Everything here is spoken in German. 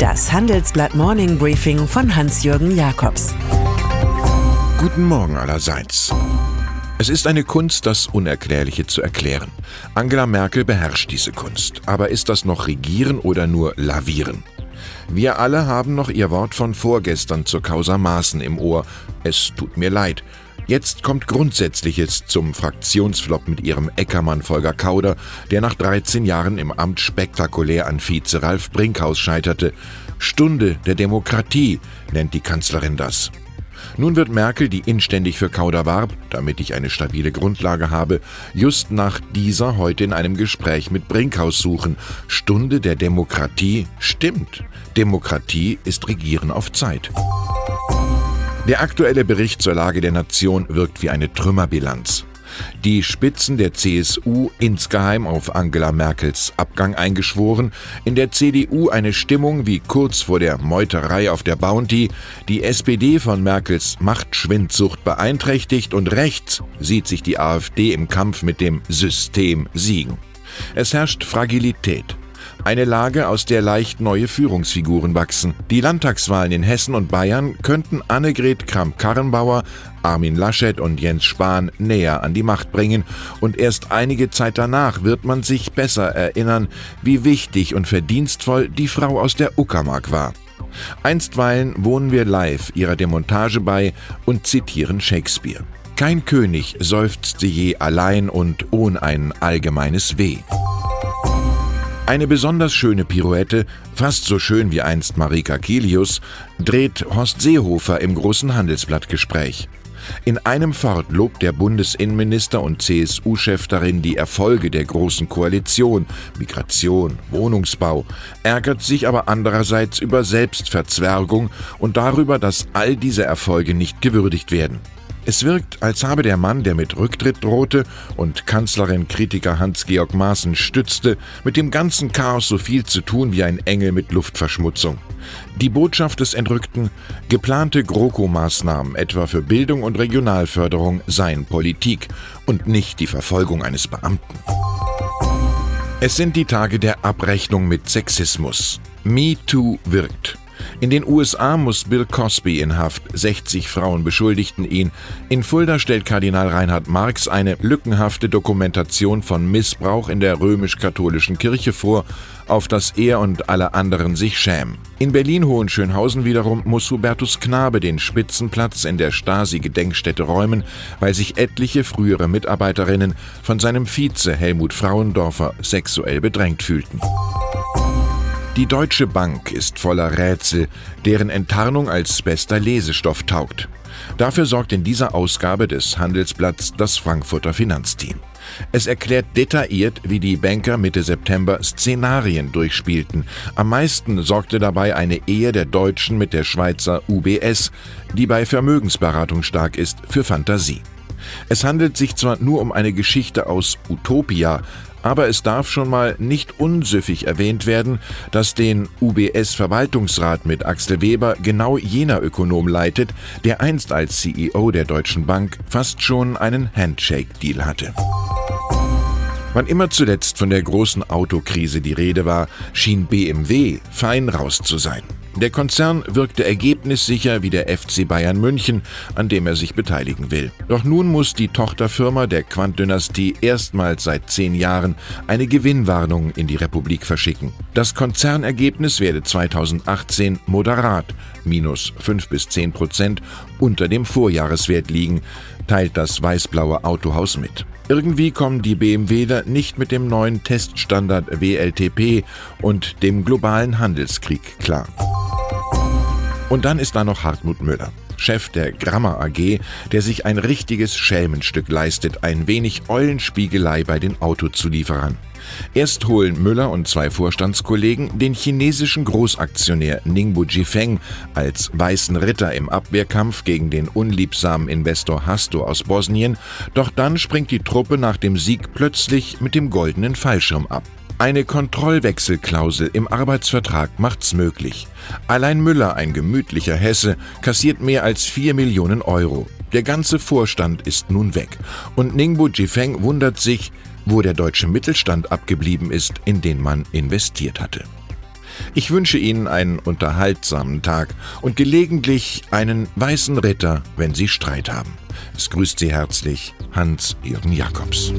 Das Handelsblatt Morning Briefing von Hans-Jürgen Jakobs. Guten Morgen allerseits. Es ist eine Kunst, das Unerklärliche zu erklären. Angela Merkel beherrscht diese Kunst. Aber ist das noch Regieren oder nur Lavieren? Wir alle haben noch ihr Wort von vorgestern zur Causa Maaßen im Ohr. Es tut mir leid. Jetzt kommt Grundsätzliches zum Fraktionsflop mit ihrem Eckermann Volker Kauder, der nach 13 Jahren im Amt spektakulär an Vize Ralf Brinkhaus scheiterte. Stunde der Demokratie nennt die Kanzlerin das. Nun wird Merkel, die inständig für Kauder warb, damit ich eine stabile Grundlage habe, just nach dieser heute in einem Gespräch mit Brinkhaus suchen. Stunde der Demokratie stimmt. Demokratie ist Regieren auf Zeit. Der aktuelle Bericht zur Lage der Nation wirkt wie eine Trümmerbilanz. Die Spitzen der CSU insgeheim auf Angela Merkels Abgang eingeschworen, in der CDU eine Stimmung wie kurz vor der Meuterei auf der Bounty, die SPD von Merkels Machtschwindsucht beeinträchtigt und rechts sieht sich die AfD im Kampf mit dem System siegen. Es herrscht Fragilität. Eine Lage, aus der leicht neue Führungsfiguren wachsen. Die Landtagswahlen in Hessen und Bayern könnten Annegret Kramp-Karrenbauer, Armin Laschet und Jens Spahn näher an die Macht bringen. Und erst einige Zeit danach wird man sich besser erinnern, wie wichtig und verdienstvoll die Frau aus der Uckermark war. Einstweilen wohnen wir live ihrer Demontage bei und zitieren Shakespeare. Kein König seufzte je allein und ohne ein allgemeines Weh. Eine besonders schöne Pirouette, fast so schön wie einst Marika Kilius, dreht Horst Seehofer im großen Handelsblattgespräch. In einem Fort lobt der Bundesinnenminister und CSU-Chef darin die Erfolge der Großen Koalition, Migration, Wohnungsbau, ärgert sich aber andererseits über Selbstverzwergung und darüber, dass all diese Erfolge nicht gewürdigt werden. Es wirkt, als habe der Mann, der mit Rücktritt drohte und Kanzlerin-Kritiker Hans-Georg Maaßen stützte, mit dem ganzen Chaos so viel zu tun wie ein Engel mit Luftverschmutzung. Die Botschaft des Entrückten, geplante GroKo-Maßnahmen etwa für Bildung und Regionalförderung seien Politik und nicht die Verfolgung eines Beamten. Es sind die Tage der Abrechnung mit Sexismus. MeToo wirkt. In den USA muss Bill Cosby in Haft. 60 Frauen beschuldigten ihn. In Fulda stellt Kardinal Reinhard Marx eine lückenhafte Dokumentation von Missbrauch in der römisch-katholischen Kirche vor, auf das er und alle anderen sich schämen. In Berlin-Hohenschönhausen wiederum muss Hubertus Knabe den Spitzenplatz in der Stasi-Gedenkstätte räumen, weil sich etliche frühere Mitarbeiterinnen von seinem Vize Helmut Frauendorfer sexuell bedrängt fühlten. Die Deutsche Bank ist voller Rätsel, deren Enttarnung als bester Lesestoff taugt. Dafür sorgt in dieser Ausgabe des Handelsblatts das Frankfurter Finanzteam. Es erklärt detailliert, wie die Banker Mitte September Szenarien durchspielten. Am meisten sorgte dabei eine Ehe der Deutschen mit der Schweizer UBS, die bei Vermögensberatung stark ist, für Fantasie. Es handelt sich zwar nur um eine Geschichte aus Utopia, aber es darf schon mal nicht unsüffig erwähnt werden, dass den UBS-Verwaltungsrat mit Axel Weber genau jener Ökonom leitet, der einst als CEO der Deutschen Bank fast schon einen Handshake-Deal hatte. Wann immer zuletzt von der großen Autokrise die Rede war, schien BMW fein raus zu sein. Der Konzern wirkte ergebnissicher wie der FC Bayern München, an dem er sich beteiligen will. Doch nun muss die Tochterfirma der Quant-Dynastie erstmals seit zehn Jahren eine Gewinnwarnung in die Republik verschicken. Das Konzernergebnis werde 2018 moderat, minus 5 bis 10 Prozent, unter dem Vorjahreswert liegen, teilt das weißblaue Autohaus mit. Irgendwie kommen die BMWler nicht mit dem neuen Teststandard WLTP und dem globalen Handelskrieg klar. Und dann ist da noch Hartmut Müller. Chef der Grammer AG, der sich ein richtiges Schelmenstück leistet, ein wenig Eulenspiegelei bei den Autozulieferern. Erst holen Müller und zwei Vorstandskollegen den chinesischen Großaktionär Ningbo Jifeng als weißen Ritter im Abwehrkampf gegen den unliebsamen Investor Hasto aus Bosnien, doch dann springt die Truppe nach dem Sieg plötzlich mit dem goldenen Fallschirm ab. Eine Kontrollwechselklausel im Arbeitsvertrag macht's möglich. Allein Müller, ein gemütlicher Hesse, kassiert mehr als 4 Millionen Euro. Der ganze Vorstand ist nun weg. Und Ningbo Jifeng wundert sich, wo der deutsche Mittelstand abgeblieben ist, in den man investiert hatte. Ich wünsche Ihnen einen unterhaltsamen Tag und gelegentlich einen weißen Ritter, wenn Sie Streit haben. Es grüßt Sie herzlich Hans-Jürgen Jakobs.